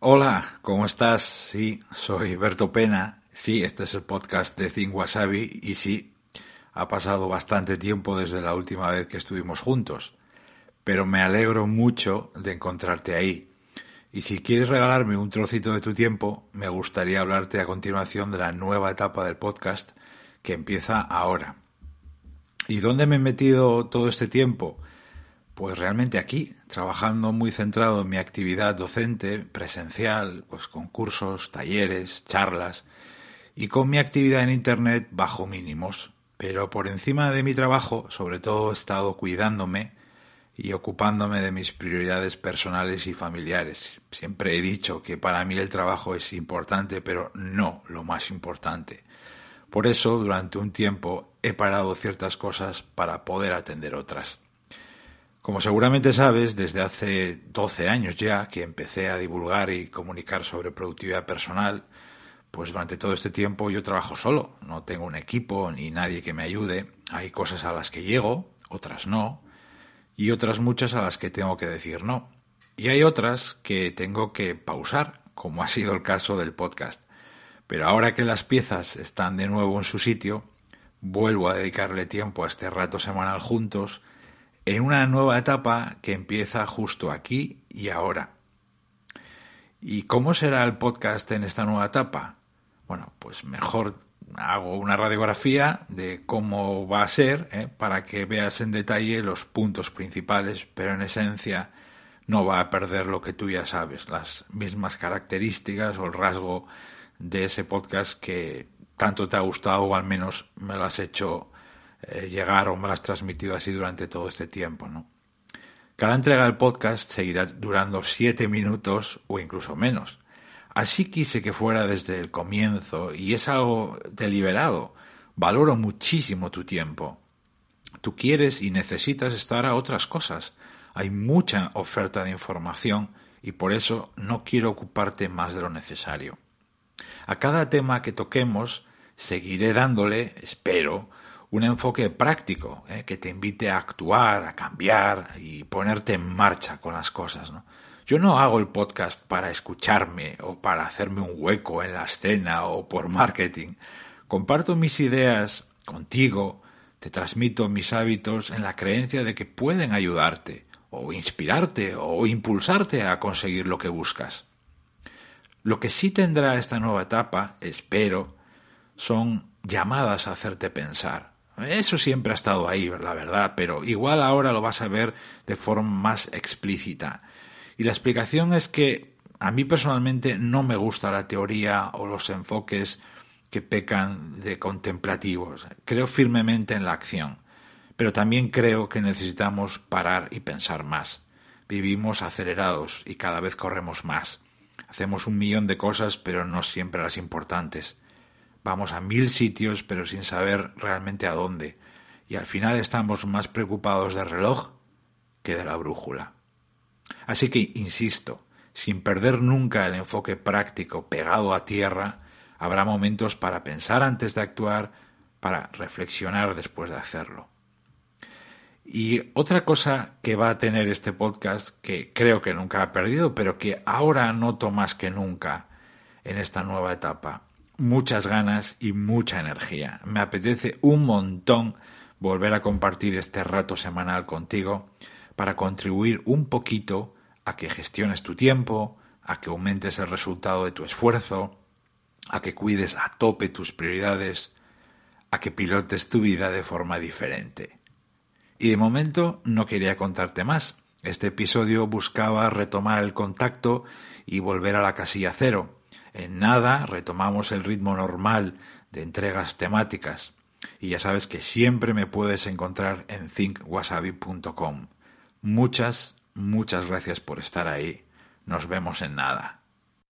Hola, ¿cómo estás? Sí, soy Berto Pena. Sí, este es el podcast de Think Wasabi y sí, ha pasado bastante tiempo desde la última vez que estuvimos juntos, pero me alegro mucho de encontrarte ahí. Y si quieres regalarme un trocito de tu tiempo, me gustaría hablarte a continuación de la nueva etapa del podcast que empieza ahora. ¿Y dónde me he metido todo este tiempo? Pues realmente aquí, trabajando muy centrado en mi actividad docente, presencial, pues con cursos, talleres, charlas, y con mi actividad en Internet bajo mínimos. Pero por encima de mi trabajo, sobre todo he estado cuidándome y ocupándome de mis prioridades personales y familiares. Siempre he dicho que para mí el trabajo es importante, pero no lo más importante. Por eso, durante un tiempo he parado ciertas cosas para poder atender otras. Como seguramente sabes, desde hace 12 años ya que empecé a divulgar y comunicar sobre productividad personal, pues durante todo este tiempo yo trabajo solo, no tengo un equipo ni nadie que me ayude. Hay cosas a las que llego, otras no, y otras muchas a las que tengo que decir no. Y hay otras que tengo que pausar, como ha sido el caso del podcast. Pero ahora que las piezas están de nuevo en su sitio, vuelvo a dedicarle tiempo a este rato semanal juntos en una nueva etapa que empieza justo aquí y ahora. ¿Y cómo será el podcast en esta nueva etapa? Bueno, pues mejor hago una radiografía de cómo va a ser ¿eh? para que veas en detalle los puntos principales, pero en esencia no va a perder lo que tú ya sabes, las mismas características o el rasgo de ese podcast que tanto te ha gustado o al menos me lo has hecho eh, llegar o me lo transmitido así durante todo este tiempo, ¿no? Cada entrega del podcast seguirá durando siete minutos o incluso menos. Así quise que fuera desde el comienzo y es algo deliberado. Valoro muchísimo tu tiempo. Tú quieres y necesitas estar a otras cosas. Hay mucha oferta de información y por eso no quiero ocuparte más de lo necesario. A cada tema que toquemos seguiré dándole, espero, un enfoque práctico ¿eh? que te invite a actuar, a cambiar y ponerte en marcha con las cosas. Yo no hago el podcast para escucharme o para hacerme un hueco en la escena o por marketing. Comparto mis ideas contigo, te transmito mis hábitos en la creencia de que pueden ayudarte o inspirarte o impulsarte a conseguir lo que buscas. Lo que sí tendrá esta nueva etapa, espero, son llamadas a hacerte pensar, eso siempre ha estado ahí, la verdad, pero igual ahora lo vas a ver de forma más explícita. Y la explicación es que a mí personalmente no me gusta la teoría o los enfoques que pecan de contemplativos. Creo firmemente en la acción, pero también creo que necesitamos parar y pensar más. Vivimos acelerados y cada vez corremos más. Hacemos un millón de cosas, pero no siempre las importantes. Vamos a mil sitios pero sin saber realmente a dónde. Y al final estamos más preocupados del reloj que de la brújula. Así que, insisto, sin perder nunca el enfoque práctico pegado a tierra, habrá momentos para pensar antes de actuar, para reflexionar después de hacerlo. Y otra cosa que va a tener este podcast, que creo que nunca ha perdido, pero que ahora noto más que nunca en esta nueva etapa, muchas ganas y mucha energía. Me apetece un montón volver a compartir este rato semanal contigo para contribuir un poquito a que gestiones tu tiempo, a que aumentes el resultado de tu esfuerzo, a que cuides a tope tus prioridades, a que pilotes tu vida de forma diferente. Y de momento no quería contarte más. Este episodio buscaba retomar el contacto y volver a la casilla cero, en nada retomamos el ritmo normal de entregas temáticas. Y ya sabes que siempre me puedes encontrar en thinkwasabi.com. Muchas, muchas gracias por estar ahí. Nos vemos en nada.